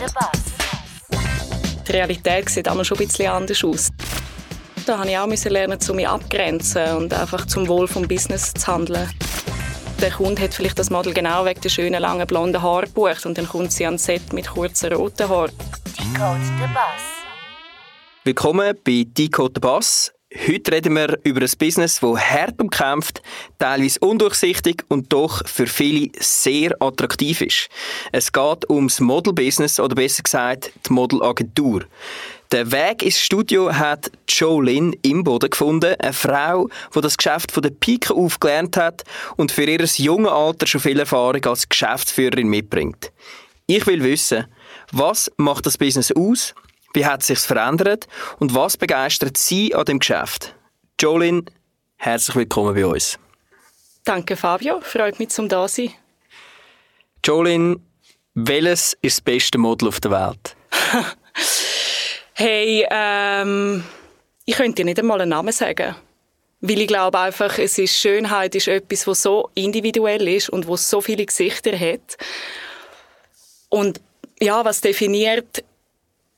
der Bass. Die Realität sieht einmal schon ein bisschen anders aus. Da musste ich auch lernen, zu mich abgrenzen und einfach zum Wohl des Business zu handeln. Der Kunde hat vielleicht das Model genau wegen der schönen langen blonden Haare gebucht und dann kommt sie ans Set mit kurzen roten Haaren. Decode der Bass. Willkommen bei Decode der Bass. Heute reden wir über ein Business, das hart umkämpft, teilweise undurchsichtig und doch für viele sehr attraktiv ist. Es geht ums Model-Business oder besser gesagt die Modelagentur. Der Weg ins Studio hat Jolyn Imboden gefunden, eine Frau, die das Geschäft von der Pike auf gelernt hat und für ihr junges Alter schon viel Erfahrung als Geschäftsführerin mitbringt. Ich will wissen, was macht das Business aus? Wie hat es sich verändert und was begeistert Sie an dem Geschäft? Jolyn, herzlich willkommen bei uns. Danke Fabio, freut mich zum da sein. Jolyn, welches ist das beste Model auf der Welt? Hey, ähm, ich könnte dir nicht einmal einen Namen sagen. Weil ich glaube einfach, es ist, Schönheit ist etwas, was so individuell ist und wo so viele Gesichter hat. Und ja, was definiert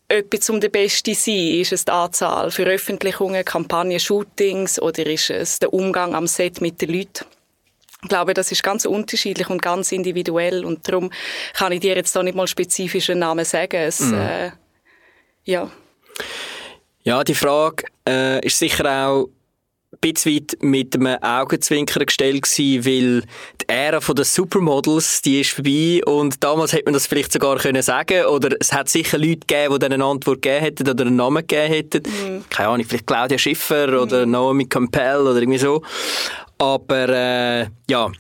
etwas um der Beste zu sein? Ist es die Anzahl Veröffentlichungen, Kampagnen, Shootings oder ist es der Umgang am Set mit den Leuten? Ich glaube, das ist ganz unterschiedlich und ganz individuell und darum kann ich dir jetzt da nicht mal spezifischen Namen sagen. Es, Mhm. äh, ja. Ja, die Frage äh, ist sicher auch ein bisschen weit mit einem Augenzwinkern gestellt gewesen, weil die Ära der Supermodels, die ist vorbei und damals hätte man das vielleicht sogar können sagen oder es hat sicher Leute gegeben, die dann eine Antwort gegeben hätten oder einen Namen gegeben hätten. Keine Ahnung, vielleicht Claudia Schiffer oder Naomi Campbell oder irgendwie so. Aber äh, ja,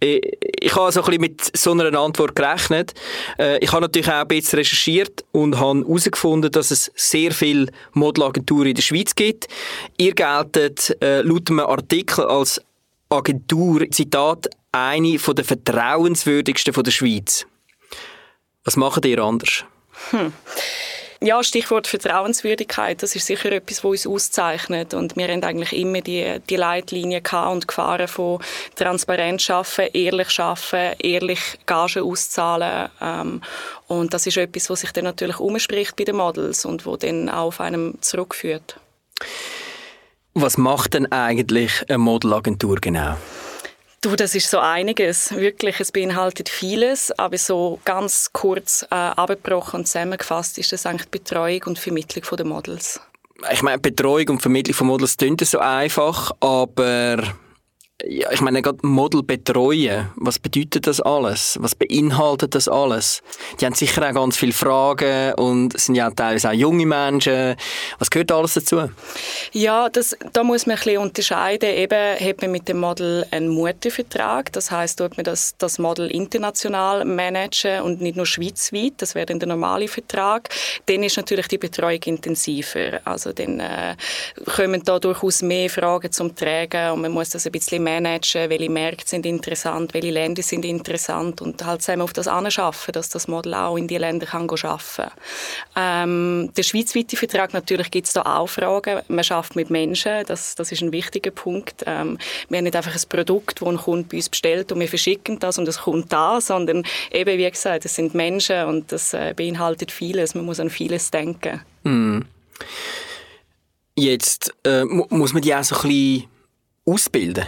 ich, ich habe so ein bisschen mit so einer Antwort gerechnet. Äh, ich habe natürlich auch ein bisschen recherchiert und habe herausgefunden, dass es sehr viele Modelagenturen in der Schweiz gibt. Ihr geltet äh, laut einem Artikel als Agentur, Zitat, eine von der vertrauenswürdigsten von der Schweiz. Was macht ihr anders? Ja, Stichwort Vertrauenswürdigkeit, das ist sicher etwas, was uns auszeichnet. Und wir haben eigentlich immer die, die Leitlinie gehabt und gefahren von Transparenz schaffen, ehrlich schaffen, ehrlich Gagen auszahlen. Ähm, und das ist etwas, was sich dann natürlich umspricht bei den Models und wo dann auch auf einem zurückführt. Was macht denn eigentlich eine Modelagentur genau? Du, das ist so einiges. Wirklich, es beinhaltet vieles, aber so ganz kurz äh, abgebrochen und zusammengefasst ist das eigentlich die Betreuung und Vermittlung der Models. ich meine, Betreuung und Vermittlung von Models klingt so einfach, aber ja, ich meine, gerade Model betreuen, was bedeutet das alles? Was beinhaltet das alles? Die haben sicher auch ganz viele Fragen und sind ja teilweise auch junge Menschen. Was gehört alles dazu? Ja, das, da muss man ein bisschen unterscheiden. Eben hat man mit dem Model einen Mustervertrag. Das heißt, tut man das, das Model international managen und nicht nur schweizweit. Das wäre dann der normale Vertrag. Dann ist natürlich die Betreuung intensiver. Also dann äh, kommen da durchaus mehr Fragen zum Tragen und man muss das ein bisschen managen. Welche Märkte sind interessant, welche Länder sind interessant und halt zusammen auf das anschaffen, dass das Model auch in die Länder kann arbeiten ähm, Der schweizweite Vertrag, natürlich gibt es da auch Fragen. Man schafft mit Menschen, das, das ist ein wichtiger Punkt. Ähm, wir haben nicht einfach ein Produkt, das ein Kunde bei uns bestellt und wir verschicken das und es kommt da, sondern eben, wie gesagt, es sind Menschen und das äh, beinhaltet vieles. Man muss an vieles denken. Jetzt äh, mu muss man die auch so ein bisschen ausbilden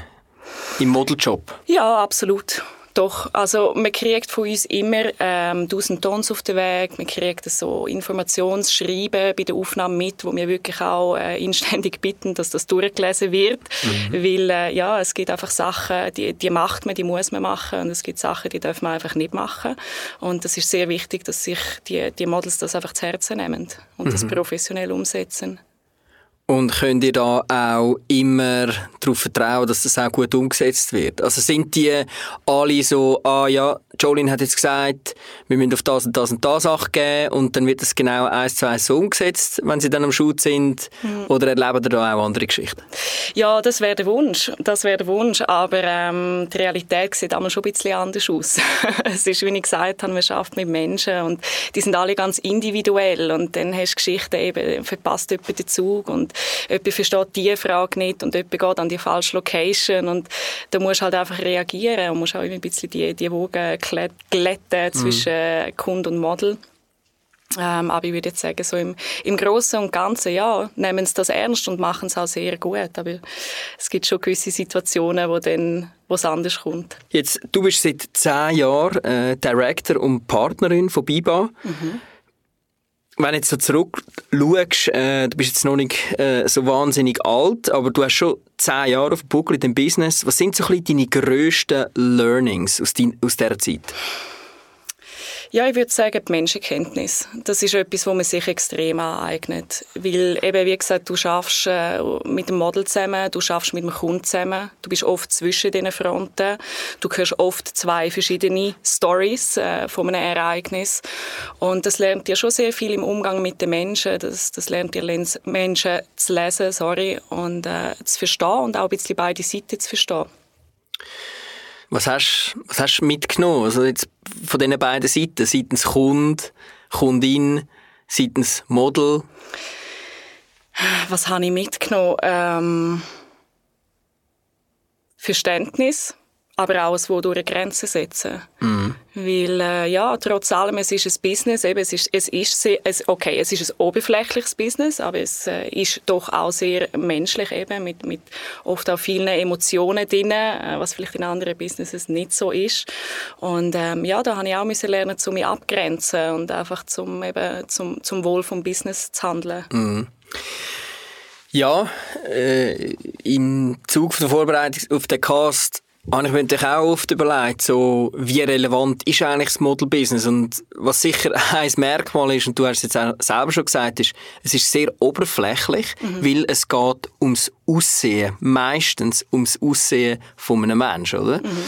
im Modeljob. Ja, absolut. Doch, also man kriegt von uns immer ähm, 1000 Tons auf den Weg, man kriegt so Informationsschreiben bei der Aufnahme mit, wo wir wirklich auch äh, inständig bitten, dass das durchgelesen wird, weil äh, ja, es gibt einfach Sachen, die, die macht man, die muss man machen. Und es gibt Sachen, die darf man einfach nicht machen. Und das ist sehr wichtig, dass sich die, die Models das einfach zu Herzen nehmen und das professionell umsetzen. Und könnt ihr da auch immer darauf vertrauen, dass das auch gut umgesetzt wird? Also sind die alle so, ah ja, Jolene hat jetzt gesagt, wir müssen auf das und das und das Acht geben und dann wird das genau eins zu eins so umgesetzt, wenn sie dann am Shoot sind? Oder erleben ihr da auch andere Geschichten? Ja, das wäre der Wunsch. Das wäre der Wunsch. Aber ähm, die Realität sieht einmal schon ein bisschen anders aus. es ist, wie ich gesagt habe, man schafft mit Menschen und die sind alle ganz individuell. Und dann hast du Geschichten eben, verpasst jemand den Zug und jemand versteht diese Frage nicht und jemand geht an die falsche Location und da musst du halt einfach reagieren und musst auch immer ein bisschen die, die Wogen glätten zwischen Kunde und Model. Ähm, aber ich würde jetzt sagen, so im, im Großen und Ganzen, ja, nehmen sie das ernst und machen es auch sehr gut. Aber es gibt schon gewisse Situationen, wo dann wo es anders kommt. Jetzt, du bist seit zehn Jahren äh, Director und Partnerin von BIBA. Mhm. Wenn jetzt so zurückschaust, äh, du bist jetzt noch nicht äh, so wahnsinnig alt, aber du hast schon zehn Jahre auf dem Buckel in dem Business. Was sind so ein bisschen deine grössten Learnings aus, dein, aus dieser Zeit? Ja, ich würde sagen, die Menschenkenntnis. Das ist etwas, wo man sich extrem aneignet. Weil eben, wie gesagt, du schaffst äh, mit dem Model zusammen, du schaffst mit dem Kunden zusammen, du bist oft zwischen diesen Fronten, du hörst oft zwei verschiedene Stories äh, von einem Ereignis und das lernt dir schon sehr viel im Umgang mit den Menschen, das, das lernt dir Menschen zu lesen, sorry, und äh, zu verstehen und auch ein bisschen beide Seiten zu verstehen. Was hast, was hast du mitgenommen? Also jetzt von diesen beiden Seiten, seitens Kund, Kundin, seitens Model? Was habe ich mitgenommen? Ähm, Verständnis aber auch es, wo durch Grenzen setzen. Mhm. Weil, äh, ja, trotz allem, es ist ein Business, eben, es ist, es ist sehr, es, okay, es ist ein oberflächliches Business, aber es äh, ist doch auch sehr menschlich eben, mit, mit oft auch vielen Emotionen drin, äh, was vielleicht in anderen Businesses nicht so ist. Und, ähm, ja, da habe ich auch müssen lernen, zu mich abgrenzen und einfach zum, eben, zum, zum Wohl vom Business zu handeln. Mhm. Ja, äh, im Zug der Vorbereitung auf den Cast habe ich mir natürlich auch oft überlegt, so, wie relevant ist eigentlich das Model-Business? Und was sicher ein Merkmal ist, und du hast es jetzt auch selber schon gesagt, ist, es ist sehr oberflächlich, mhm. weil es geht ums Aussehen, meistens ums Aussehen von einem Menschen, oder? Mhm.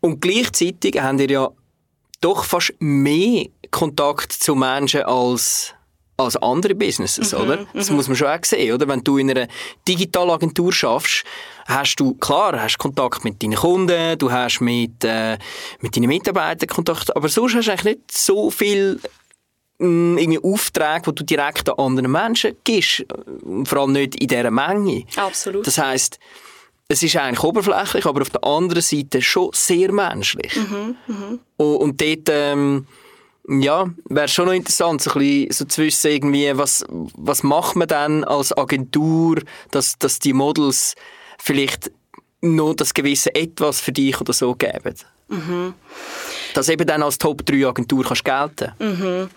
Und gleichzeitig haben wir ja doch fast mehr Kontakt zu Menschen als als andere Businesses, mhm, oder? Das mhm. muss man schon auch sehen, oder? Wenn du in einer Digitalagentur schaffst, hast du, klar, hast Kontakt mit deinen Kunden, du hast mit, äh, mit deinen Mitarbeitern Kontakt, aber sonst hast du eigentlich nicht so viel mh, mm, irgendwie Aufträge, die du direkt an andere Menschen gibst. Vor allem nicht in dieser Menge. Absolut. Das heisst, es ist eigentlich oberflächlich, aber auf der anderen Seite schon sehr menschlich. Mhm, mh. und, und dort, ähm, ja, wäre schon noch interessant, so, ein bisschen, so zu wissen, irgendwie, was, was macht man dann als Agentur, dass, dass die Models vielleicht noch das gewisse Etwas für dich oder so geben. Mhm. Dass eben dann als Top-3-Agentur kannst gelten mhm.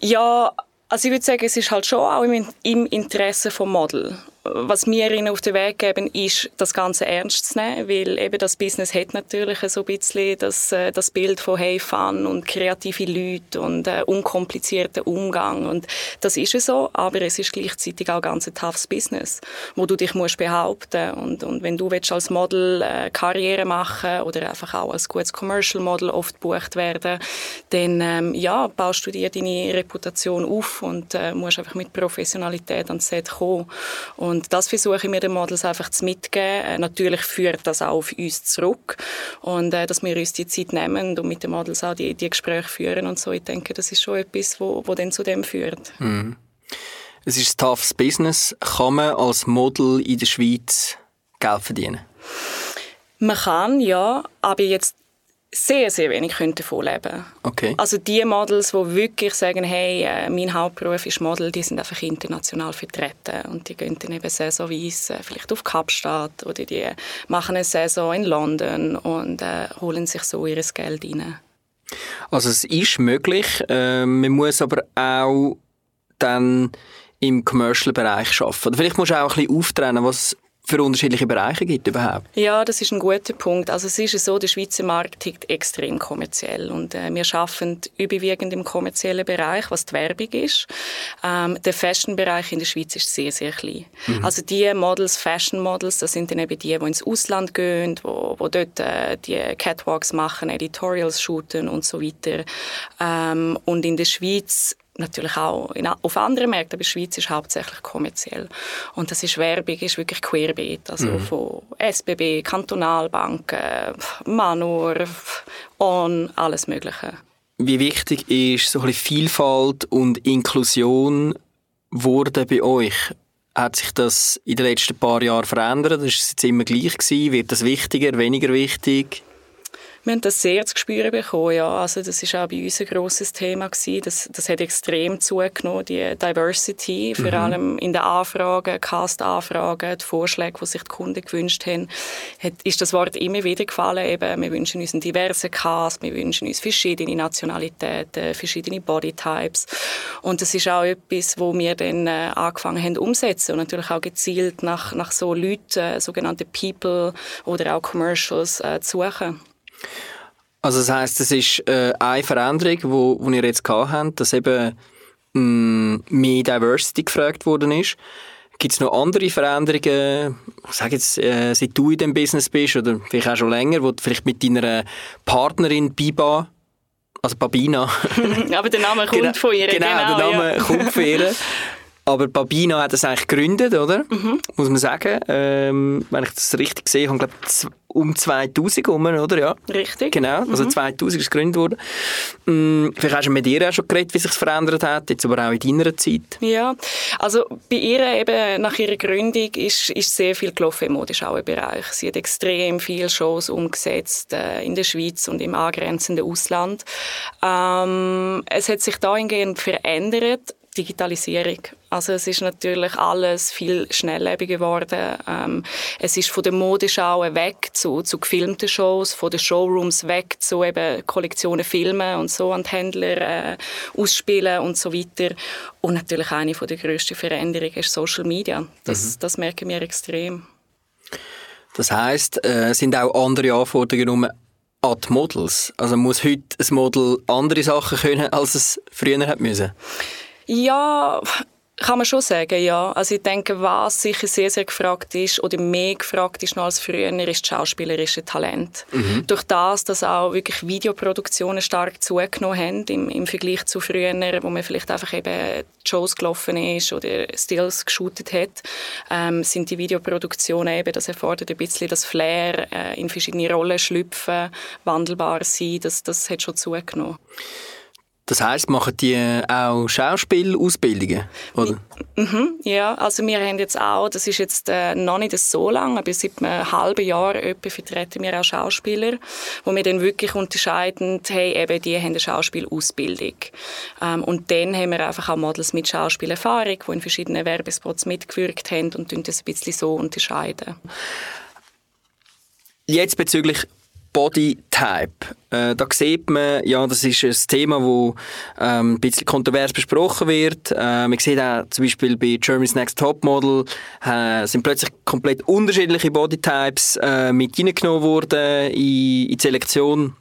Ja, also ich würde sagen, es ist halt schon auch im, im Interesse vom Model was wir ihnen auf den Weg geben, ist, das Ganze ernst zu nehmen, weil eben das Business hat natürlich so ein bisschen das, äh, das Bild von Hey Fun und kreative Leute und äh, unkomplizierten Umgang. Und das ist es so, aber es ist gleichzeitig auch ganz ein toughes Business, wo du dich musst behaupten und, und wenn du willst als Model äh, Karriere machen oder einfach auch als gutes Commercial Model oft bucht werden, dann ähm, ja, baust du dir deine Reputation auf und äh, musst einfach mit Professionalität ans Set kommen. und und das versuche ich mir den Models einfach zu mitgeben. Äh, natürlich führt das auch auf uns zurück. Und äh, dass wir uns die Zeit nehmen und mit den Models auch die, die Gespräche führen und so. Ich denke, das ist schon etwas, wo, wo dann zu dem führt. Mhm. Es ist ein toughes Business. Kann man als Model in der Schweiz Geld verdienen? Man kann, ja, aber jetzt sehr, sehr wenig können davon leben. Okay. Also die Models, die wirklich sagen, hey, äh, mein Hauptberuf ist Model, die sind einfach international vertreten und die gehen dann eben saisonweise äh, vielleicht auf Kapstadt oder die machen eine Saison in London und äh, holen sich so ihr Geld rein. Also es ist möglich, äh, man muss aber auch dann im Commercial-Bereich arbeiten. Vielleicht musst du auch ein bisschen auftrennen, was für unterschiedliche Bereiche gibt überhaupt? Ja, das ist ein guter Punkt. Also es ist so, der Schweizer Markt tickt extrem kommerziell und äh, wir schaffen überwiegend im kommerziellen Bereich, was die Werbung ist. Ähm, der Fashion-Bereich in der Schweiz ist sehr, sehr klein. Mhm. Also die Models, Fashion-Models, das sind dann eben die, die ins Ausland gehen, wo, wo dort äh, die Catwalks machen, Editorials shooten und so weiter. Ähm, und in der Schweiz natürlich auch in, auf anderen Märkten, aber die Schweiz ist hauptsächlich kommerziell. Und das ist Werbung, ist wirklich querbeet, also mhm. von SBB, Kantonalbanken, Manur, On, alles Mögliche. Wie wichtig ist so ein bisschen Vielfalt und Inklusion wurde bei euch? Hat sich das in den letzten paar Jahren verändert? Das ist es jetzt immer gleich gewesen? Wird das wichtiger, weniger wichtig? Wir haben das sehr zu spüren bekommen, ja. Also das ist auch bei uns ein grosses Thema gewesen. Das, das hat extrem zugenommen, die Diversity, vor allem in den Anfragen, Cast-Anfragen, die Vorschläge, die sich die Kunden gewünscht haben, hat, ist das Wort immer wieder gefallen, eben, wir wünschen uns einen diversen Cast, wir wünschen uns verschiedene Nationalitäten, verschiedene Bodytypes. Und das ist auch etwas, wo wir dann äh, angefangen haben umsetzen und natürlich auch gezielt nach, nach so Leuten, äh, sogenannte People oder auch Commercials äh, zu suchen. Also das heißt, das ist äh, eine Veränderung, wo, wo ihr jetzt gehabt habt, dass eben mh, mehr Diversity gefragt worden ist. Gibt es noch andere Veränderungen, ich sage jetzt, äh, seit du in dem Business bist oder vielleicht auch schon länger, wo du vielleicht mit deiner Partnerin Biba, also Babina... Aber der Name kommt genau, von ihr. Genau, genau der Name ja. kommt von ihr. Aber Babina hat das eigentlich gegründet, oder? Mhm. Muss man sagen. Ähm, wenn ich das richtig sehe, ich glaube um 2000 herum, oder? Ja. Richtig. Genau, also 2000 ist es gegründet worden. Mm, vielleicht hast du mit ihr auch schon geredet, wie sich verändert hat, jetzt aber auch in deiner Zeit. Ja, also bei ihr eben nach ihrer Gründung ist, ist sehr viel gelaufen im Modeschauenbereich. Sie hat extrem viele Shows umgesetzt äh, in der Schweiz und im angrenzenden Ausland. Ähm, es hat sich dahingehend verändert, Digitalisierung. Also es ist natürlich alles viel schnelllebiger geworden. Ähm, es ist von den Modeschauen weg zu, zu gefilmten Shows, von den Showrooms weg zu eben Kollektionen Filme und so an die Händler äh, ausspielen und so weiter. Und natürlich eine von der grössten Veränderungen ist Social Media. Das, das merken wir extrem. Das heisst, äh, sind auch andere Anforderungen an die Models? Also muss heute ein Model andere Sachen können, als es früher hat müssen? Ja, kann man schon sagen, ja. Also ich denke, was sicher sehr, sehr gefragt ist oder mehr gefragt ist noch als früher, ist das schauspielerische Talent. Durch das, dass auch wirklich Videoproduktionen stark zugenommen haben im, im Vergleich zu früher, wo man vielleicht einfach eben Shows gelaufen ist oder Stills geshootet hat, ähm, sind die Videoproduktionen eben, das erfordert ein bisschen das Flair, äh, in verschiedene Rollen schlüpfen, wandelbar sein, das, das hat schon zugenommen. Das heisst, machen die auch Schauspielausbildungen, oder? Mhm, ja, also wir haben jetzt auch, das ist jetzt äh, noch nicht so lang, aber seit einem halben Jahr etwa vertreten wir auch Schauspieler, wo wir dann wirklich unterscheiden, hey, eben, die haben eine Schauspielausbildung. Ähm, und dann haben wir einfach auch Models mit Schauspielerfahrung, die in verschiedenen Werbespots mitgewirkt haben und das ein bisschen so unterscheiden. Jetzt bezüglich Bodytype. Äh, da sieht man, ja, das ist ein Thema, wo ähm, ein bisschen kontrovers besprochen wird. Äh, man sieht auch zum Beispiel bei Germany's Next Topmodel äh, sind plötzlich komplett unterschiedliche Bodytypes äh, mit reingenommen worden in, in die Selektion.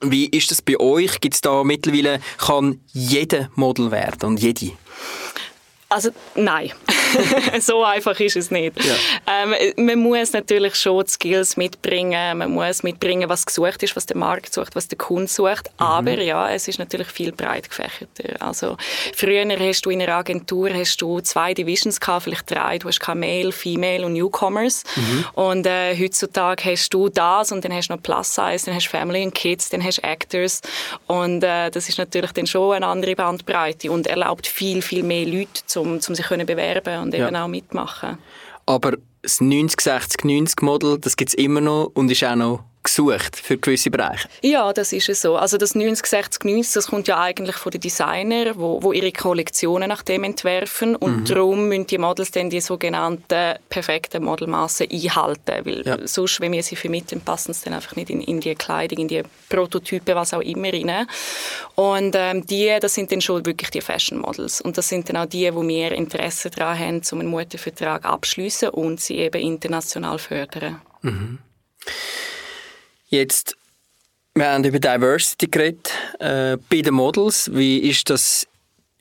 Wie ist das bei euch? Gibt es da mittlerweile, kann jeder Model werden und jede? Also nein, so einfach ist es nicht. Ja. Ähm, man muss natürlich schon die Skills mitbringen, man muss mitbringen, was gesucht ist, was der Markt sucht, was der Kunde sucht. Aber ja, es ist natürlich viel breit gefächerter. Also früher hast du in einer Agentur hast du zwei Divisions gehabt, vielleicht drei. Du hast kein Male, Female und Newcomers. Und äh, heutzutage hast du das und dann hast du noch Plus Size, dann hast du Family and Kids, dann hast du Actors und äh, das ist natürlich dann schon eine andere Bandbreite und erlaubt viel viel mehr Leute zum, zum sich können bewerben und eben Ja. auch mitmachen. Aber das 90, 60, 90 Model, das gibt es immer noch und ist auch noch gesucht für gewisse Bereiche. Ja, das ist es so. Also das 90, 60, 90, das kommt ja eigentlich von den Designern, wo, wo ihre Kollektionen nach dem entwerfen und darum müssen die Models dann die sogenannten perfekten Modelmassen einhalten, weil Ja. sonst, wenn wir sie vermitteln, passen sie dann einfach nicht in, in die Kleidung, in die Prototypen, was auch immer rein. Und ähm, die, das sind dann schon wirklich die Fashion Models und das sind dann auch die, wo wir Interesse daran haben, um einen Mustervertrag abschließen und sie eben international fördern. Jetzt, wir haben über Diversity geredet. Äh, bei den Models, wie ist das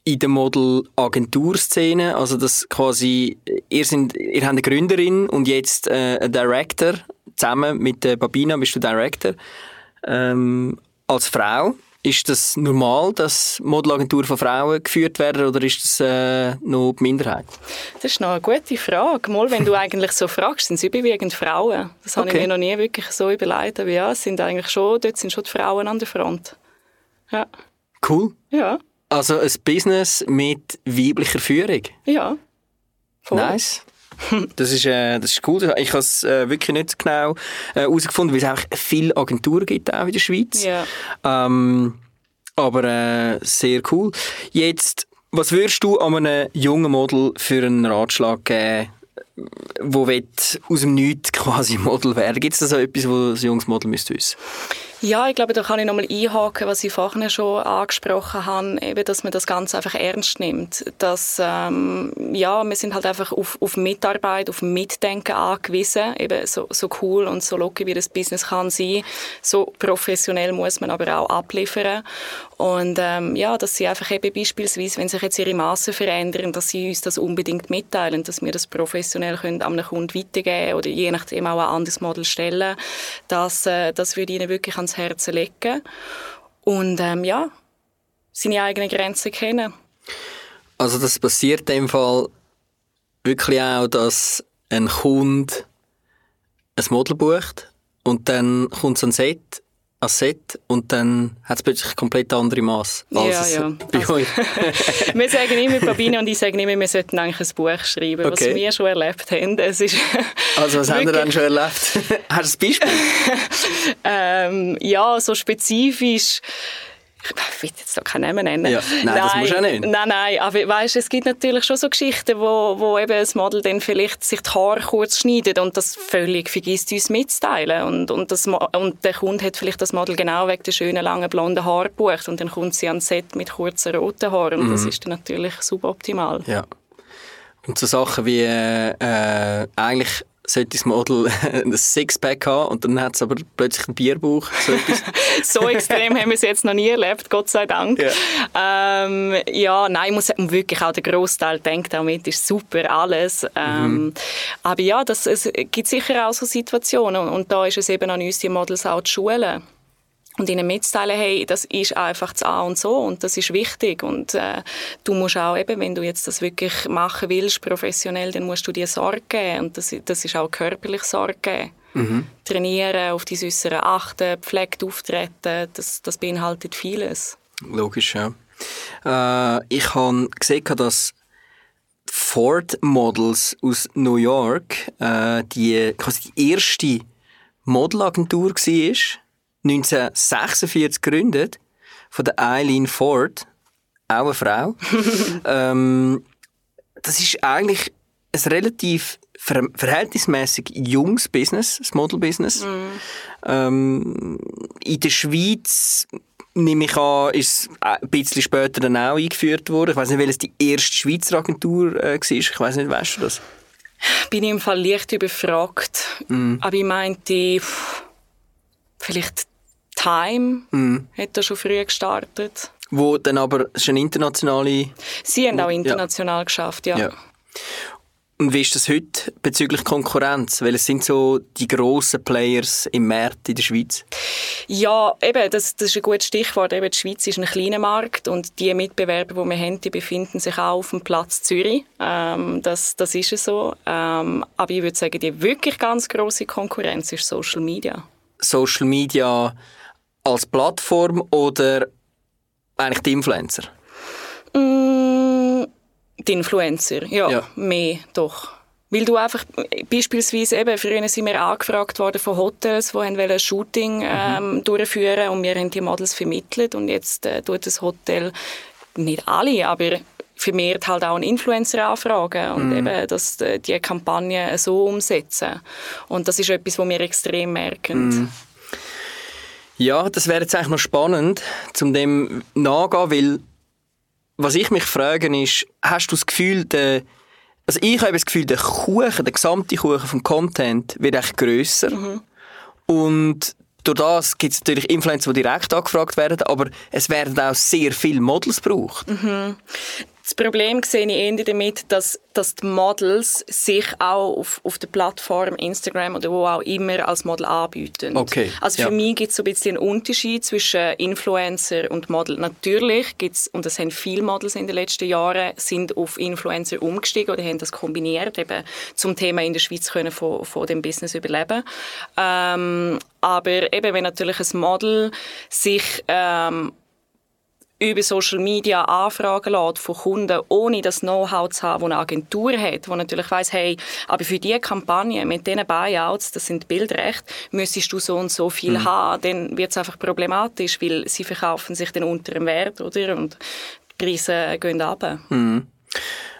in der Model-Agenturszene? Also, das quasi, ihr, sind, ihr habt eine Gründerin und jetzt äh, ein Director. Zusammen mit der Babina bist du Director. Ähm, als Frau, ist das normal, dass Modelagenturen von Frauen geführt werden oder ist das äh, noch die Minderheit? Das ist noch eine gute Frage. Mal, wenn du eigentlich so fragst, sind es überwiegend Frauen. Das habe Okay. ich mir noch nie wirklich so überlegt. Aber ja, es sind eigentlich schon, dort sind schon die Frauen an der Front. Ja. Cool. Ja. Also ein Business mit weiblicher Führung. Ja. Voll. Nice. Das ist, äh, das ist cool. Ich habe es äh, wirklich nicht genau äh, herausgefunden, weil es einfach viele Agenturen gibt auch in der Schweiz. Ja. Ähm, aber äh, sehr cool. Jetzt, was würdest du an einem jungen Model für einen Ratschlag geben, wo wird aus dem Nichts quasi Model werden? Gibt es da so etwas, was ein junges Model müsste wissen? Ja, ich glaube, da kann ich nochmal einhaken, was ich vorhin schon angesprochen habe, eben, dass man das Ganze einfach ernst nimmt. Dass, ähm, ja, wir sind halt einfach auf, auf Mitarbeit, auf Mitdenken angewiesen. Eben so, so cool und so locker, wie das Business kann sein. So professionell muss man aber auch abliefern. Und ähm, ja, dass sie einfach eben beispielsweise, wenn sich jetzt ihre Massen verändern, dass sie uns das unbedingt mitteilen, dass wir das professionell können an einen Kunden weitergeben oder je nachdem auch ein anderes Model stellen. Das, äh, das würde ihnen wirklich ans Herzen legen. Und ähm, ja, seine eigenen Grenzen kennen. Also das passiert in dem Fall wirklich auch, dass ein Kunde ein Model bucht und dann kommt es an Set ein Set und dann hat es plötzlich komplett andere Maß als Ja, ja. bei Also- euch. wir sagen immer, Babine und ich sagen immer, wir sollten eigentlich ein Buch schreiben, Okay. was wir schon erlebt haben. Es ist Also was haben wir dann schon erlebt? Hast du ein Beispiel? ähm, ja, so spezifisch. Ich will jetzt da keinen Namen nennen. Ja, nein, das musst du auch nicht. Nein, nein, aber weißt, es gibt natürlich schon so Geschichten, wo, wo eben das Model dann vielleicht sich die Haare kurz schneidet und das völlig vergisst, uns mitzuteilen. Und, und, das, und der Kunde hat vielleicht das Model genau wegen der schönen, langen, blonden Haare gebucht und dann kommt sie ans Set mit kurzen, roten Haaren und Mhm. das ist dann natürlich suboptimal. Ja. Und so Sachen wie äh, äh, eigentlich sollte das Model ein Sixpack haben und dann hat es aber plötzlich einen Bierbauch. So so extrem haben wir es jetzt noch nie erlebt, Gott sei Dank. Ja, ähm, ja nein, ich muss sagen, wirklich auch der Großteil denkt auch mit, ist super alles. Ähm, Aber ja, das, es gibt sicher auch so Situationen und, und da ist es eben an uns, die Models auch zu schulen. Und ihnen mitzuteilen, hey, das ist einfach das A und so und das ist wichtig. Und äh, du musst auch eben, wenn du jetzt das wirklich machen willst, professionell, dann musst du dir Sorge geben. Und das, das ist auch körperlich Sorge geben. Trainieren, auf die Äußeren achten, pflegt auftreten, das, das beinhaltet vieles. Logisch, ja. Äh, ich habe gesehen, dass Ford Models aus New York äh, die, quasi die erste Modelagentur war, 1946 gegründet, von der Eileen Ford, auch eine Frau. ähm, das ist eigentlich ein relativ ver verhältnismäßig junges Business, das Model-Business. Ähm, in der Schweiz nehme ich an, ist ein bisschen später dann auch eingeführt worden. Ich weiß nicht, welches die erste Schweizer Agentur äh, war. Ich weiß nicht, weißt du das? Bin ich im Fall leicht überfragt. Aber ich meinte, pff, vielleicht Time hat da schon früh gestartet. Wo dann aber, es ist eine internationale... Sie haben auch Ja. international geschafft, ja. Ja. Und wie ist das heute bezüglich Konkurrenz? Weil es sind so die grossen Players im Markt in der Schweiz. Ja, eben, das, das ist ein gutes Stichwort. Eben, die Schweiz ist ein kleiner Markt und die Mitbewerber, die wir haben, die befinden sich auch auf dem Platz Zürich. Ähm, das, das ist so. Ähm, aber ich würde sagen, die wirklich ganz große Konkurrenz ist Social Media. Social Media als Plattform oder eigentlich die Influencer? Mm, die Influencer, ja, Ja. mehr doch. Weil du einfach, beispielsweise eben, früher sind wir angefragt worden von Hotels, die haben ein Shooting ähm, durchführen und wir haben die Models vermittelt und jetzt äh, tut das Hotel, nicht alle, aber vermehrt halt auch einen Influencer anfragen und eben dass äh, die Kampagne so umsetzen. Und das ist etwas, was wir extrem merken. Ja, das wäre jetzt eigentlich noch spannend, zum dem nachgehen, weil was ich mich frage ist, hast du das Gefühl, der, also ich habe das Gefühl, der Kuchen, der gesamte Kuchen vom Content wird echt grösser. Und durch das gibt es natürlich Influencer, die direkt angefragt werden, aber es werden auch sehr viele Models gebraucht. Das Problem sehe ich eher damit, dass, dass die Models sich auch auf, auf der Plattform Instagram oder wo auch immer als Model anbieten. Okay, Also ja. für mich gibt es so ein bisschen einen Unterschied zwischen Influencer und Model. Natürlich gibt es, und das haben viele Models in den letzten Jahren, sind auf Influencer umgestiegen oder haben das kombiniert, eben zum Thema in der Schweiz können von, von dem Business überleben. Ähm, aber eben, wenn natürlich ein Model sich ähm, über Social Media Anfragen lässt von Kunden, ohne das Know-how zu haben, das eine Agentur hat, die natürlich weiss, hey, aber für diese Kampagne mit diesen Buyouts, das sind Bildrechte, müsstest du so und so viel mhm. haben, dann wird es einfach problematisch, weil sie verkaufen sich dann unter dem Wert, oder? Und die Preise gehen runter. Mhm.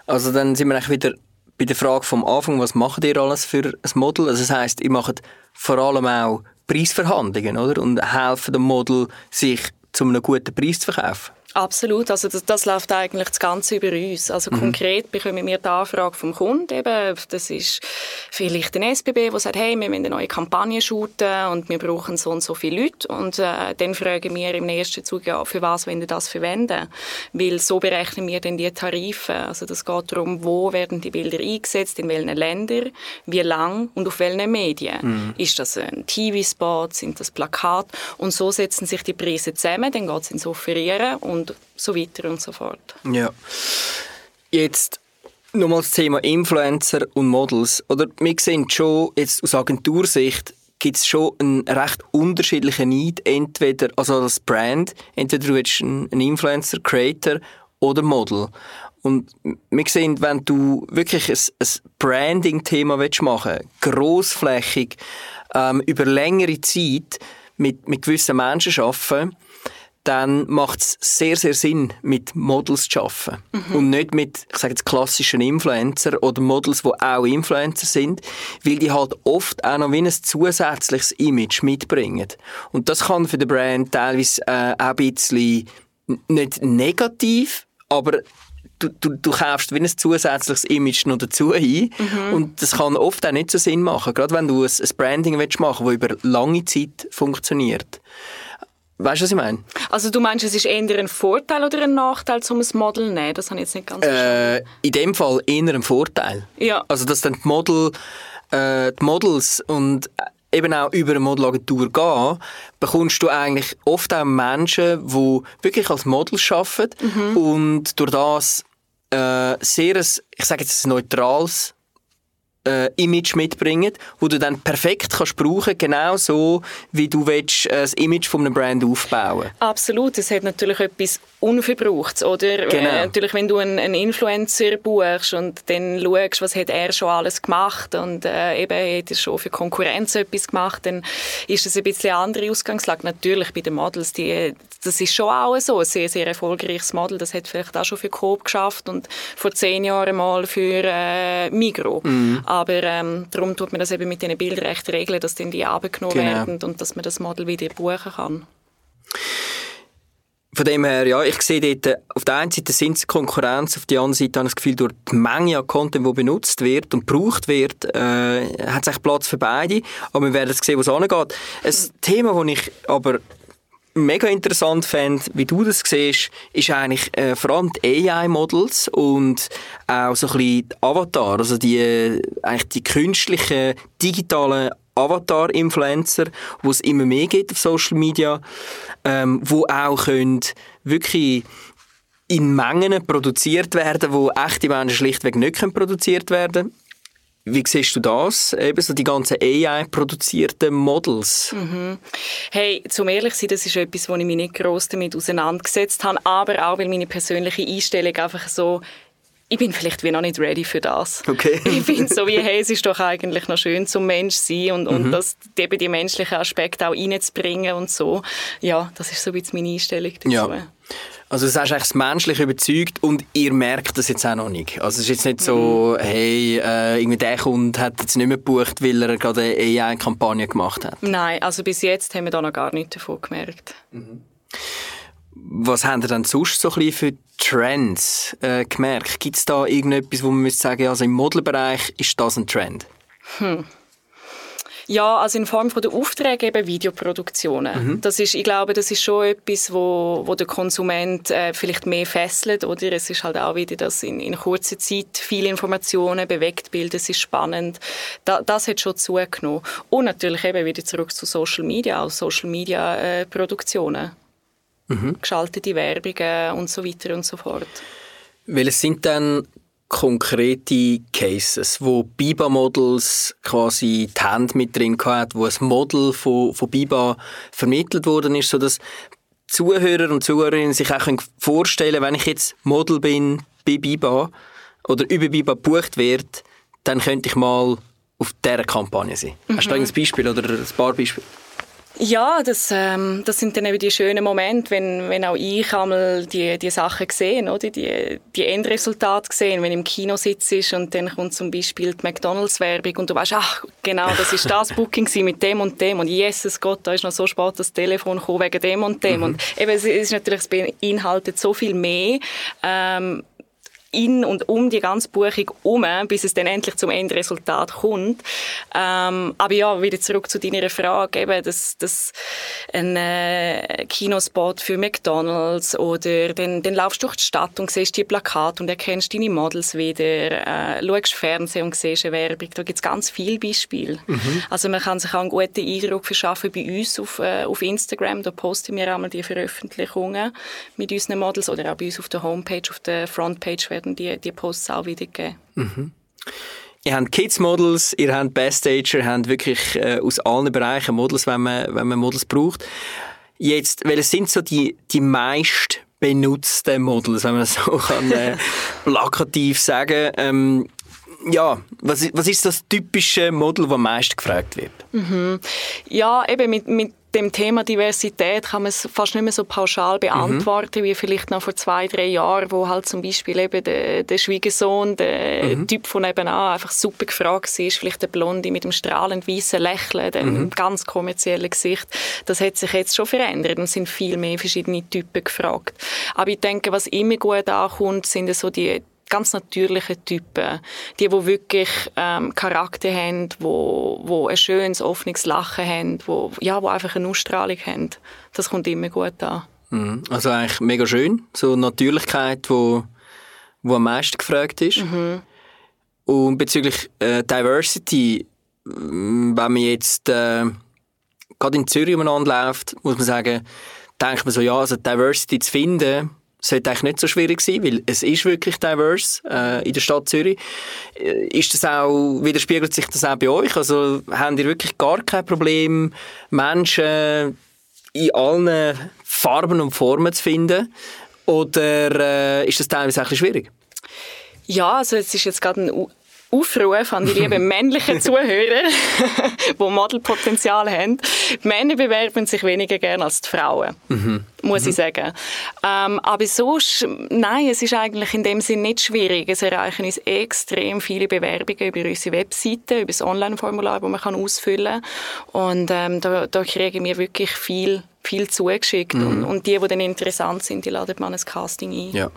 Also dann sind wir eigentlich wieder bei der Frage vom Anfang, was macht ihr alles für ein Model? Also das heisst, ihr macht vor allem auch Preisverhandlungen, oder? Und helfen dem Model, sich zu einem guten Preis zu verkaufen? Absolut, also das, das läuft eigentlich das Ganze über uns. Also mhm. konkret bekommen wir die Anfrage vom Kunden eben, das ist vielleicht ein SBB, der sagt, hey, wir wollen eine neue Kampagne shooten und wir brauchen so und so viele Leute und äh, dann fragen wir im nächsten Zug, ja, für was wollen wir das verwenden? Weil so berechnen wir dann die Tarife. Also das geht darum, wo werden die Bilder eingesetzt, in welchen Ländern, wie lang und auf welchen Medien. Mhm. Ist das ein TV-Spot, sind das Plakat? Und so setzen sich die Preise zusammen, dann geht es ins Offerieren und und so weiter und so fort. Ja. Jetzt nochmal das Thema Influencer und Models. Oder wir sehen schon, jetzt aus Agentursicht, gibt es schon einen recht unterschiedlichen Need, entweder also als Brand, entweder du bist ein Influencer, Creator oder Model. Und wir sehen, wenn du wirklich ein, ein Branding-Thema machen willst, grossflächig, ähm, über längere Zeit mit, mit gewissen Menschen arbeiten, dann macht es sehr, sehr Sinn, mit Models zu arbeiten. Mhm. Und nicht mit, ich sage jetzt, klassischen Influencer oder Models, die auch Influencer sind, weil die halt oft auch noch wie ein zusätzliches Image mitbringen. Und das kann für den Brand teilweise äh, auch ein bisschen nicht negativ, aber du, du, du kaufst wie ein zusätzliches Image noch dazu ein. Mhm. Und das kann oft auch nicht so Sinn machen. Gerade wenn du ein, ein Branding machen willst, das über lange Zeit funktioniert. Weißt du, was ich meine? Also du meinst, es ist eher ein Vorteil oder ein Nachteil, um ein Model zu nehmen? Das habe ich jetzt nicht ganz äh, In dem Fall eher ein Vorteil. Ja. Also dass dann die, Model, äh, die Models und eben auch über eine Modelagentur gehen, bekommst du eigentlich oft auch Menschen, die wirklich als Model arbeiten mhm. und durch das äh, sehr, ein, ich sage jetzt ein neutrales äh, Image mitbringen, wo du dann perfekt kannst brauchen, genau so, wie du willst, äh, das Image von einem Brand aufbauen. Absolut, es hat natürlich etwas Unverbrauchtes, oder? Äh, genau. Äh, natürlich, wenn du einen, einen, Influencer buchst und dann schaust, was hat er schon alles gemacht und äh, eben hat er schon für Konkurrenz etwas gemacht, dann ist das ein bisschen eine andere Ausgangslage. Natürlich bei den Models, die, das ist schon auch so, ein sehr, sehr erfolgreiches Model, das hat vielleicht auch schon für Coop geschafft und vor zehn Jahren mal für äh, Migro. Mhm. Aber ähm, darum tut man das eben mit den Bildrechten regeln, dass dann die abgenommen genau. werden und dass man das Model wieder buchen kann. Von dem her, ja, ich sehe dort, auf der einen Seite sind es Konkurrenz, auf der anderen Seite habe ich das Gefühl, durch die Menge an Content, die benutzt wird und gebraucht wird, äh, hat es echt Platz für beide. Aber wir werden sehen, wo es angeht. Ein Thema, das ich aber mega interessant fände, wie du das siehst, ist eigentlich äh, vor allem die AI-Models und auch so ein bisschen die Avatar, also die, äh, eigentlich die künstlichen, digitalen Avatar-Influencer, wo es immer mehr gibt auf Social Media, ähm, wo auch können wirklich in Mengen produziert werden, wo echte Menschen schlichtweg nicht produziert werden wie siehst du das? Eben so die ganzen AI-produzierten Models. Mhm. Hey, zum ehrlich sein, das ist etwas, wo ich mich nicht gross damit auseinandergesetzt habe, aber auch, weil meine persönliche Einstellung einfach so ich bin vielleicht wie noch nicht ready für das. Okay. Ich finde so wie, hey, es ist doch eigentlich noch schön zum Mensch sein und, und mhm. das, eben die menschlichen Aspekte auch reinzubringen und so. Ja, das ist so ein bisschen meine Einstellung dazu. Ja. Also ist eigentlich das Menschliche überzeugt und ihr merkt das jetzt auch noch nicht. Also es ist jetzt nicht so, mhm. hey, äh, irgendwie der Kunde hat jetzt nicht mehr gebucht, weil er gerade eine AI-Kampagne gemacht hat. Nein, also bis jetzt haben wir da noch gar nichts davon gemerkt. Mhm. Was haben ihr denn sonst so ein bisschen für Trends äh, gemerkt? Gibt es da irgendetwas, wo man müsste sagen, also im Modelbereich ist das ein Trend? Hm. Ja, also in Form von der Aufträge eben Videoproduktionen. Mhm. Das ist, ich glaube, das ist schon etwas, wo, wo der Konsument äh, vielleicht mehr fesselt, oder? Es ist halt auch wieder, dass in, in kurzer Zeit viele Informationen, bewegt Bilder, es ist spannend. Da, das hat schon zugenommen. Und natürlich eben wieder zurück zu Social Media, auch Social Media äh, Produktionen. Mhm. Geschaltete Werbungen und so weiter und so fort. Welches sind dann konkrete Cases, wo Biba-Models quasi die Hand mit drin hatten, wo ein Model von, von Biba vermittelt worden ist, sodass Zuhörer und Zuhörerinnen sich auch vorstellen können, wenn ich jetzt Model bin bei Biba oder über Biba gebucht werde, dann könnte ich mal auf dieser Kampagne sein. Mhm. Hast du ein Beispiel oder ein paar Beispiele? Ja, das, ähm, das sind dann eben die schönen Momente, wenn, wenn auch ich einmal die, die Sachen sehe, oder? Die, die Endresultate sehe, wenn du im Kino sitzt und dann kommt zum Beispiel die McDonalds-Werbung und du weißt, ach, genau, das ist das Booking mit dem und dem und Jesus Gott, da ist noch so spät das Telefon gekommen wegen dem und dem. Mhm. Und eben, es ist natürlich, es beinhaltet so viel mehr. Ähm, in und um die ganze Buchung herum, bis es dann endlich zum Endresultat kommt. Ähm, aber ja, wieder zurück zu deiner Frage, eben, dass, dass ein äh, Kinospot für McDonalds oder dann, dann laufst du durch die Stadt und siehst die Plakate und erkennst deine Models wieder, äh, schaust Fernsehen und siehst eine Werbung. Da gibt es ganz viele Beispiele. Mhm. Also man kann sich auch einen guten Eindruck verschaffen bei uns auf, äh, auf Instagram. Da posten wir einmal die Veröffentlichungen mit unseren Models oder auch bei uns auf der Homepage, auf der Frontpage werden werden die, die Posts auch wiedergeben. Mhm. Ihr habt Kids-Models, ihr habt Best-Ager, ihr habt wirklich äh, aus allen Bereichen Models, wenn man, wenn man Models braucht. Jetzt, welche sind so die, die meist benutzten Models, wenn man so kann, äh, plakativ sagen ähm, ja, was, was ist das typische Model, das am meisten gefragt wird? Mhm. Ja, eben mit, mit dem Thema Diversität kann man es fast nicht mehr so pauschal beantworten, mhm. wie vielleicht noch vor zwei, drei Jahren, wo halt zum Beispiel eben der, der Schwiegersohn, der mhm. Typ von nebenan, einfach super gefragt war, vielleicht der Blonde mit dem strahlend weißen Lächeln, dem mhm. ganz kommerziellen Gesicht. Das hat sich jetzt schon verändert und sind viel mehr verschiedene Typen gefragt. Aber ich denke, was immer gut ankommt, sind so die ganz natürliche Typen. Die, die wirklich ähm, Charakter haben, wo, wo ein schönes, offenes Lachen haben, wo, ja, wo einfach eine Ausstrahlung haben. Das kommt immer gut an. Mhm. Also eigentlich mega schön. So Natürlichkeit, wo, wo am meisten gefragt ist. Mhm. Und bezüglich äh, Diversity, wenn man jetzt äh, gerade in Zürich umeinander läuft, muss man sagen, denkt man so, ja, also Diversity zu finden, sollte eigentlich nicht so schwierig sein, weil es ist wirklich diverse äh, in der Stadt Zürich. Äh, ist das auch, widerspiegelt sich das auch bei euch? Also habt ihr wirklich gar kein Problem, Menschen in allen Farben und Formen zu finden? Oder äh, ist das teilweise ein bisschen schwierig? Ja, also es ist jetzt gerade ein Aufruf an die lieben männlichen Zuhörer, die Modelpotenzial haben. Die Männer bewerben sich weniger gerne als die Frauen, mhm. muss mhm. ich sagen. Ähm, aber sonst, nein, es ist eigentlich in dem Sinn nicht schwierig. Es erreichen uns extrem viele Bewerbungen über unsere Webseite, über das Online-Formular, das man kann ausfüllen kann. Und ähm, da, da kriegen wir wirklich viel, viel zugeschickt. Mhm. Und, und die, die dann interessant sind, die laden man ins Casting ein. Ja.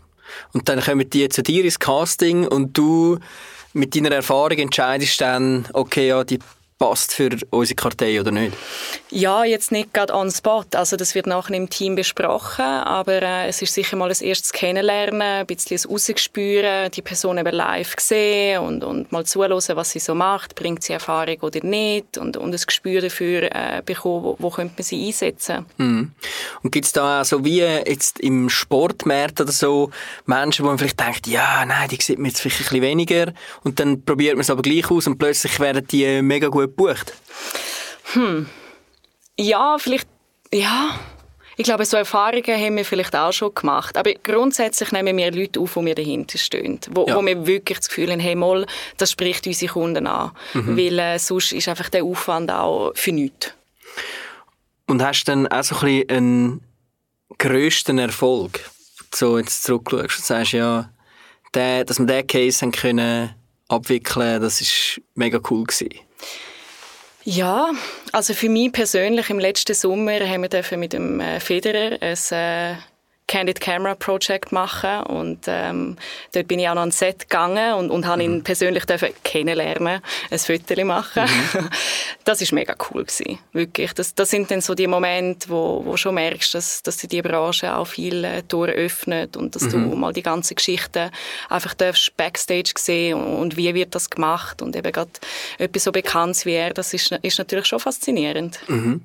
Und dann kommen die zu dir ins Casting und du mit deiner Erfahrung entscheidest dann, okay, ja, die passt für unsere Kartei oder nicht? Ja, jetzt nicht gerade on spot. Also das wird nachher im Team besprochen, aber äh, es ist sicher mal ein erstes Kennenlernen, ein bisschen ein Rausgespüren, die Person eben live sehen und, und mal zuhören, was sie so macht, bringt sie Erfahrung oder nicht und, und ein Gespür dafür äh, bekommen, wo, wo könnte man sie einsetzen. Mhm. Und gibt es da auch so wie jetzt im Sportmarkt oder so Menschen, wo man vielleicht denkt, ja, nein, die sieht man jetzt vielleicht ein bisschen weniger und dann probiert man es aber gleich aus und plötzlich werden die mega gut gebucht? Hm. Ja, vielleicht, ja. Ich glaube, so Erfahrungen haben wir vielleicht auch schon gemacht. Aber grundsätzlich nehmen wir Leute auf, die mir dahinter stehen. Wo, ja. wo wir wirklich das Gefühl haben, hey, mal, das spricht unsere Kunden an. Mhm. Weil äh, sonst ist einfach der Aufwand auch für nichts. Und hast du dann auch so ein bisschen einen grössten Erfolg, so jetzt zurückschaust und sagst, ja, der, dass wir diesen Case haben können abwickeln, das war mega cool gewesen. Ja, also für mich persönlich im letzten Sommer haben wir mit dem äh, Federer ein äh, Candid Camera Project machen und ähm, dort bin ich auch noch ans Set gegangen und, und habe mhm. ihn persönlich kennenlernen, ein Foto machen. Mhm. Das ist mega cool gewesen, wirklich. Das, das sind dann so die Momente, wo, wo schon merkst, dass, dass die Branche auch viele äh, Tore öffnet und dass mhm. du mal die ganze Geschichte einfach darfst Backstage sehen und, und, wie wird das gemacht und eben gerade etwas so Bekanntes wie er, das ist, ist natürlich schon faszinierend. Mhm.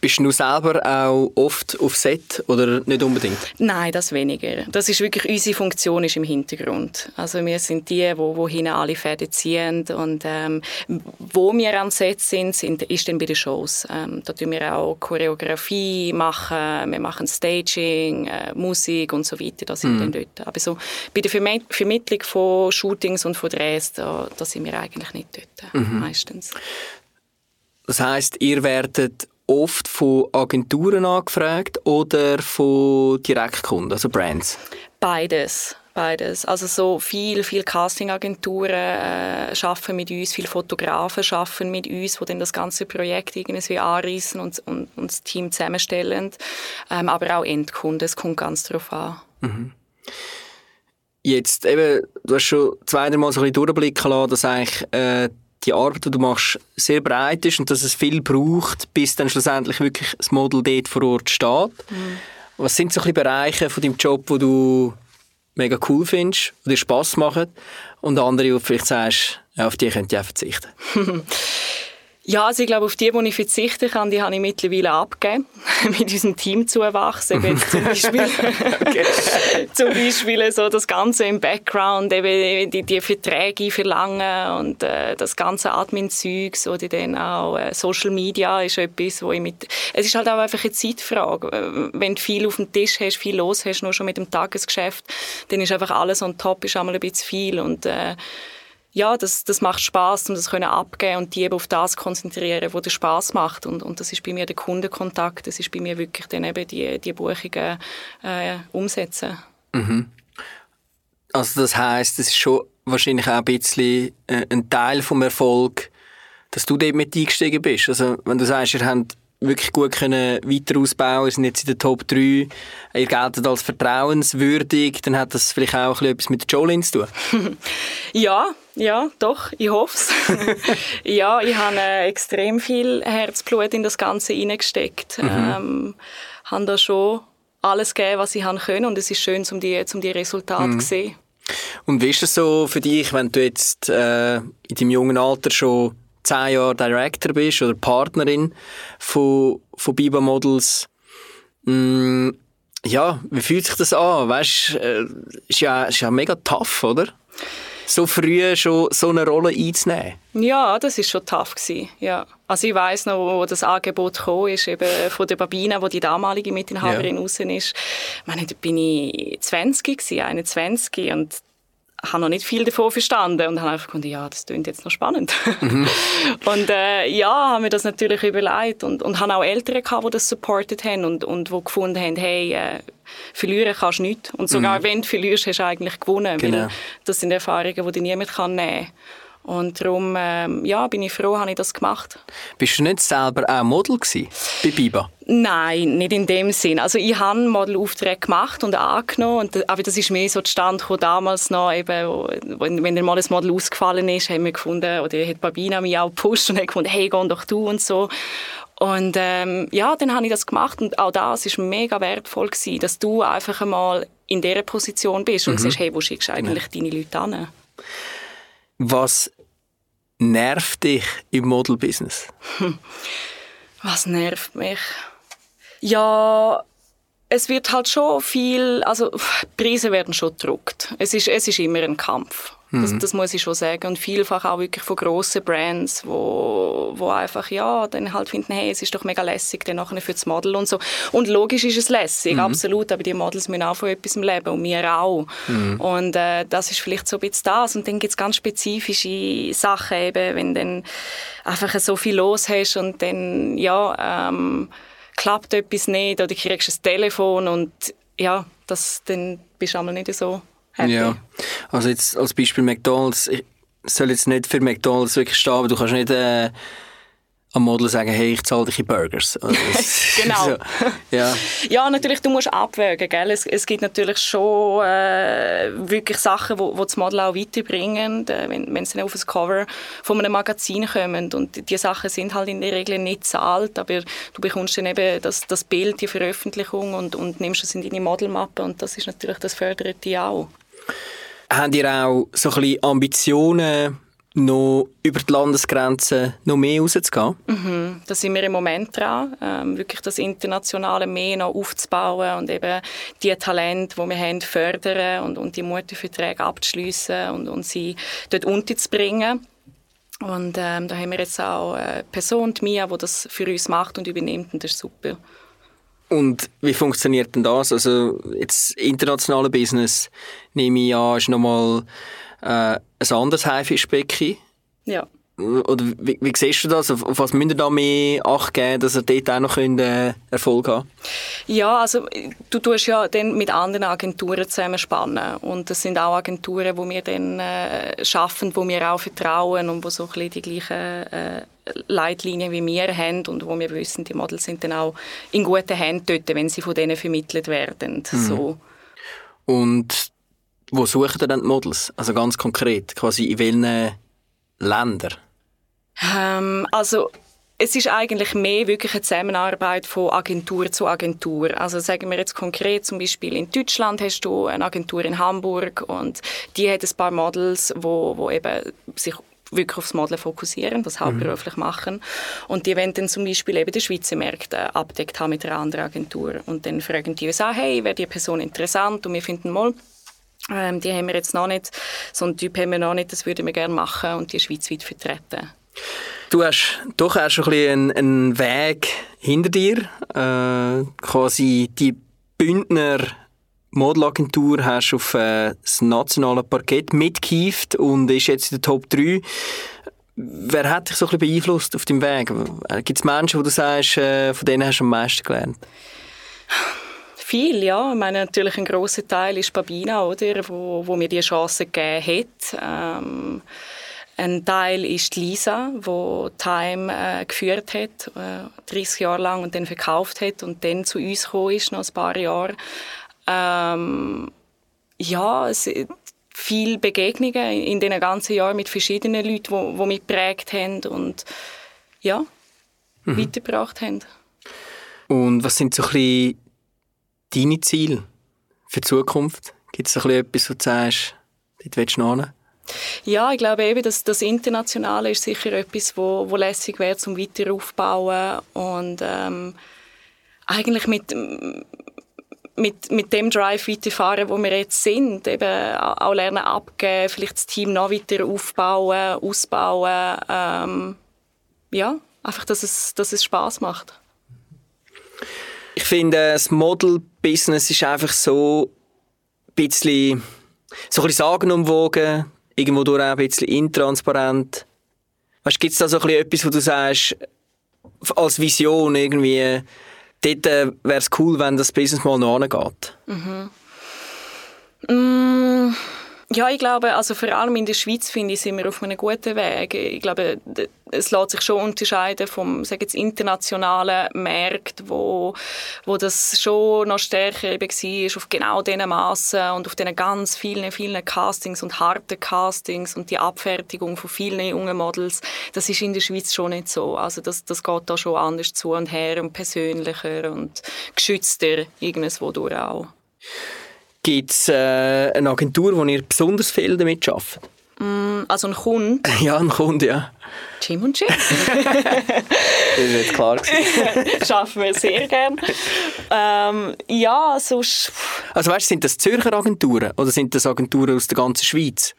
Bist du selber auch oft auf Set oder nicht unbedingt? Nein, das weniger. Das ist wirklich, unsere Funktion ist im Hintergrund. Also wir sind die, wo, wo hinten alle Fäden ziehen und ähm, wo wir am Set sind, sind ist dann bei den Shows. Ähm, da tun wir auch Choreografie machen, wir machen Staging, äh, Musik und so weiter, da sind mhm. dann dort. Aber so bei der Verm Vermittlung von Shootings und von Drehs, da, da sind wir eigentlich nicht dort, mhm. meistens. Das heißt, ihr werdet oft von Agenturen angefragt oder von Direktkunden, also Brands? Beides. Beides. Also so viel, viel Castingagenturen äh, schaffen mit uns, viele Fotografen schaffen mit uns, die dann das ganze Projekt irgendwie anreißen und, und, und das Team zusammenstellen. Ähm, aber auch Endkunden, es kommt ganz darauf an. Mhm. Jetzt eben, du hast schon zweimal so ein bisschen durchblicken lassen, dass eigentlich äh, die Arbeit, die du machst, sehr breit ist und dass es viel braucht, bis dann schlussendlich wirklich das Model dort vor Ort steht. Mhm. Was sind so ein bisschen Bereiche von deinem Job, wo du mega cool findest, die dir Spass machen und andere, wo du vielleicht sagst, ja, auf die könnt ihr auch verzichten? Ja, also ich glaube, auf die, die ich verzichten kann, die habe ich mittlerweile abgegeben. mit unserem Team zuwachsen. Eben zum Beispiel, zum Beispiel so das Ganze im Background, eben die, die Verträge verlangen und äh, das ganze Admin-Zeug oder dann auch äh, Social Media ist etwas, wo ich mit... Es ist halt auch einfach eine Zeitfrage. Äh, wenn du viel auf dem Tisch hast, viel los hast, nur schon mit dem Tagesgeschäft, dann ist einfach alles on top, ist einmal ein bisschen viel und äh, ja, das, das macht Spaß, um das können abgeben und die eben auf das konzentrieren, wo der Spaß macht. Und, und das ist bei mir der Kundenkontakt, das ist bei mir wirklich dann eben die, die Buchungen äh, umsetzen. Mhm. Also das heißt, es ist schon wahrscheinlich auch ein bisschen äh, ein Teil vom Erfolg, dass du dort mit eingestiegen bist. Also wenn du sagst, ihr habt wirklich gut können weiter ausbauen, sind jetzt in der Top 3, ihr geltet als vertrauenswürdig, dann hat das vielleicht auch etwas mit Jolene zu tun. ja, ja, doch, ich hoffe es. ja, ich habe äh, extrem viel Herzblut in das Ganze hineingesteckt. Mhm. Ähm, habe da schon alles gegeben, was ich können und es ist schön, um die, um die Resultate mhm. zu sehen. Und wie ist es so für dich, wenn du jetzt äh, in deinem jungen Alter schon zehn Jahre Director bist oder Partnerin von, von Biba Models, mm, ja, wie fühlt sich das an? Weißt, äh, ist ja, ist ja mega tough, oder? So früh schon so eine Rolle einzunehmen. Ja, das ist schon tough gewesen, ja. Also ich weiß noch, wo das Angebot kam, ist eben von der Babina, wo die damalige Mitinhaberin ja. raus ist. Ich meine, da bin ich 20 gewesen, 21 und habe noch nicht viel davon verstanden und habe einfach gedacht, ja, das klingt jetzt noch spannend. Mhm. und äh, ja, habe mir das natürlich überlegt und, und habe auch Eltern gehabt, die das supportet haben und, und die gefunden haben, hey, äh, verlieren kannst du nicht. Und sogar mhm. wenn du verlierst, hast du eigentlich gewonnen, genau. weil das sind Erfahrungen, die dir niemand nehmen kann. Und darum ähm, ja, bin ich froh, habe ich das gemacht. Bist du nicht selber auch Model gewesen, bei Biba? Nein, nicht in dem Sinn. Also ich habe Modelaufträge gemacht und angenommen, und, aber das ist mehr so zustande damals noch, eben, wenn, wenn mal ein Model ausgefallen ist, haben wir gefunden, oder hat Babina mich auch gepusht und hat gefunden, hey, geh doch du und so. Und ähm, ja, dann habe ich das gemacht und auch das ist mega wertvoll gewesen, dass du einfach einmal in dieser Position bist und mhm. siehst, hey, wo schickst du eigentlich genau. deine Leute an? Was nervt dich im Model-Business? Was nervt mich? Ja, es wird halt schon viel, also Preise werden schon gedruckt. Es ist, es ist immer ein Kampf. Das, mhm. das, muss ich schon sagen. Und vielfach auch wirklich von grossen Brands, wo, wo einfach, ja, dann halt finden, hey, es ist doch mega lässig, dann nachher für das Model und so. Und logisch ist es lässig, mhm. absolut, aber die Models müssen auch von etwas leben und wir auch. Mhm. Und äh, das ist vielleicht so ein bisschen das. Und dann gibt es ganz spezifische Sachen eben, wenn dann einfach so viel los hast und dann, ja, ähm, klappt etwas nicht oder kriegst ein Telefon und ja, das, dann bist du einmal nicht so happy. Ja, also jetzt als Beispiel McDonalds, ich soll jetzt nicht für McDonalds wirklich stehen, aber du kannst nicht äh, am Model sagen, hey, ich zahle dich in Burgers. Also, genau. so, ja. ja, natürlich, du musst abwägen, gell? Es, es gibt natürlich schon äh, wirklich Sachen, wo, wo das Model auch weiterbringen, äh, wenn, wenn sie auf das Cover von einem Magazin kommen und die Sachen sind halt in der Regel nicht zahlt, aber du bekommst dann eben das, das Bild, die Veröffentlichung und, und nimmst es in deine Modelmappe und das ist natürlich, das fördert dich auch. Habt ihr auch so ein bisschen Ambitionen noch über die Landesgrenzen noch mehr rauszugehen? Mhm, da sind wir im Moment dran, ähm, wirklich das Internationale mehr noch aufzubauen und eben die Talente, die wir haben, fördern und, und die Musterverträge abzuschliessen und, und sie dort unterzubringen. Und ähm, da haben wir jetzt auch eine Person, die Mia, die das für uns macht und übernimmt und das ist super. Und wie funktioniert denn das? Also jetzt internationale Business, nehme ich an, ist nochmal äh, ein anderes Haifischbecken. Ja. Oder wie, wie siehst du das? Auf, auf was müsst ihr da mehr Acht geben, dass ihr dort auch noch könnt, äh, Erfolg haben Ja, also du tust ja dann mit anderen Agenturen zusammenspannen und das sind auch Agenturen, wo wir dann äh, schaffen, wo wir auch vertrauen und wo so ein bisschen die gleichen äh, Leitlinien wie wir haben und wo wir wissen, die Models sind dann auch in guten Händen dort, wenn sie von denen vermittelt werden. Mhm. So. Und wo suchen ihr dann die Models? Also ganz konkret, quasi in welchen Ländern? Ähm, also es ist eigentlich mehr wirklich eine Zusammenarbeit von Agentur zu Agentur. Also sagen wir jetzt konkret zum Beispiel in Deutschland hast du eine Agentur in Hamburg und die hat ein paar Models, wo, wo eben sich wirklich aufs Modeln fokussieren, das hauptberuflich mhm. machen. Und die wollen dann zum Beispiel eben die Schweizer Märkte abdeckt haben mit einer anderen Agentur. Und dann fragen die uns auch, hey, wäre die Person interessant? Und wir finden mal, ähm, die haben wir jetzt noch nicht, so einen Typ haben wir noch nicht, das würden wir gerne machen und die schweizweit vertreten. Du hast doch auch schon ein bisschen einen, Weg hinter dir. Äh, quasi die Bündner Modelagentur hast auf äh, das nationale Parkett mitgehievt und ist jetzt in der Top 3. Wer hat dich so ein bisschen beeinflusst auf deinem Weg? Gibt es Menschen, wo du sagst, äh, von denen hast du am meisten gelernt? Viel, ja. Ich meine, natürlich ein großer Teil ist Babina, oder, wo, wo mir die Chance gegeben hat. Ähm, ein Teil ist Lisa, wo Time äh, geführt hat, äh, 30 Jahre lang und dann verkauft hat und dann zu uns gekommen ist, noch ein paar Jahre. Ähm, ja, es viele Begegnungen in den ganzen Jahren mit verschiedenen Leuten, die, die mich geprägt haben und ja, mhm. weitergebracht haben. Und was sind so ein bisschen deine Ziele für die Zukunft? Gibt es etwas, wo du sagst, dort willst du hin? Ja, ich glaube eben, dass das Internationale ist sicher etwas, wo, wo lässig wäre zum weiter aufbauen und ähm, eigentlich mit mit, mit dem Drive weiterfahren, wo wir jetzt sind, eben auch lernen abgeben, vielleicht das Team noch weiter aufbauen, ausbauen, ähm, ja, einfach, dass es, dass es Spaß macht. Ich finde, das Model-Business ist einfach so ein bisschen, so ein bisschen sagenumwogen, irgendwo durch auch ein bisschen intransparent. Weißt, gibt es da so ein bisschen etwas, wo du sagst, als Vision irgendwie, dort äh, wäre es cool, wenn das Business mal noch angeht? Mhm. Mm. Ja, ich glaube, also vor allem in der Schweiz finde ich, sind wir auf einem guten Weg. Ich glaube, es lässt sich schon unterscheiden vom, sage jetzt, internationalen Markt, wo, wo das schon noch stärker eben war, auf genau diesen Massen und auf diesen ganz vielen, vielen Castings und harten Castings und die Abfertigung von vielen jungen Models. Das ist in der Schweiz schon nicht so. Also das, das geht da schon anders zu und her und persönlicher und geschützter irgendwo durch auch. Gibt es äh, eine Agentur, wo ihr besonders viel damit arbeitet? Mm, also ein Kunde? Ja, ein Kunde, ja. Jim und Jim. das ist jetzt klar. Schaffen wir sehr gerne. Ähm, ja, sonst... Also weißt, sind das Zürcher Agenturen oder sind das Agenturen aus der ganzen Schweiz?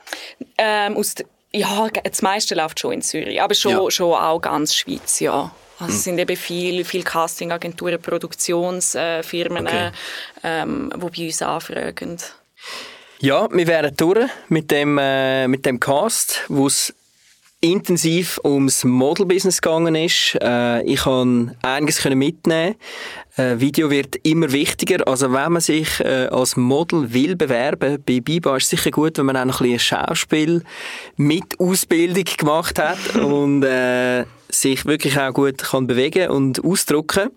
Ähm, aus der, ja, das meiste läuft schon in Zürich, aber schon, ja. schon auch ganz Schweiz, ja. Also es sind eben viele viel Castingagenturen, Produktionsfirmen, okay. ähm, die bei uns anfragen. Ja, wir wären durch mit dem, äh, mit dem Cast, wo es intensiv ums Model-Business gegangen ist. Äh, ich konnte einiges mitnehmen. Äh, Video wird immer wichtiger. Also wenn man sich äh, als Model will bewerben bei Biba, ist es sicher gut, wenn man auch noch ein bisschen Schauspiel mit Ausbildung gemacht hat und äh, sich wirklich auch gut kann bewegen und ausdrücken.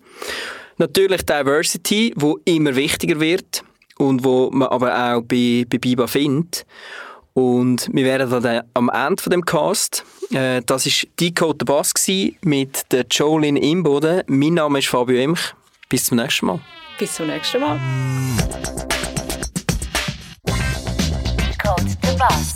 Natürlich Diversity, wo immer wichtiger wird und wo man aber auch bei, bei Biba findet. Und wir wären dann am Ende von dem Cast. Äh, das war Decode Bass mit der Jolene Imboden. Mein Name ist Fabio Emch. Bis zum nächsten Mal. Bis zum nächsten Mal. Decode the Bass.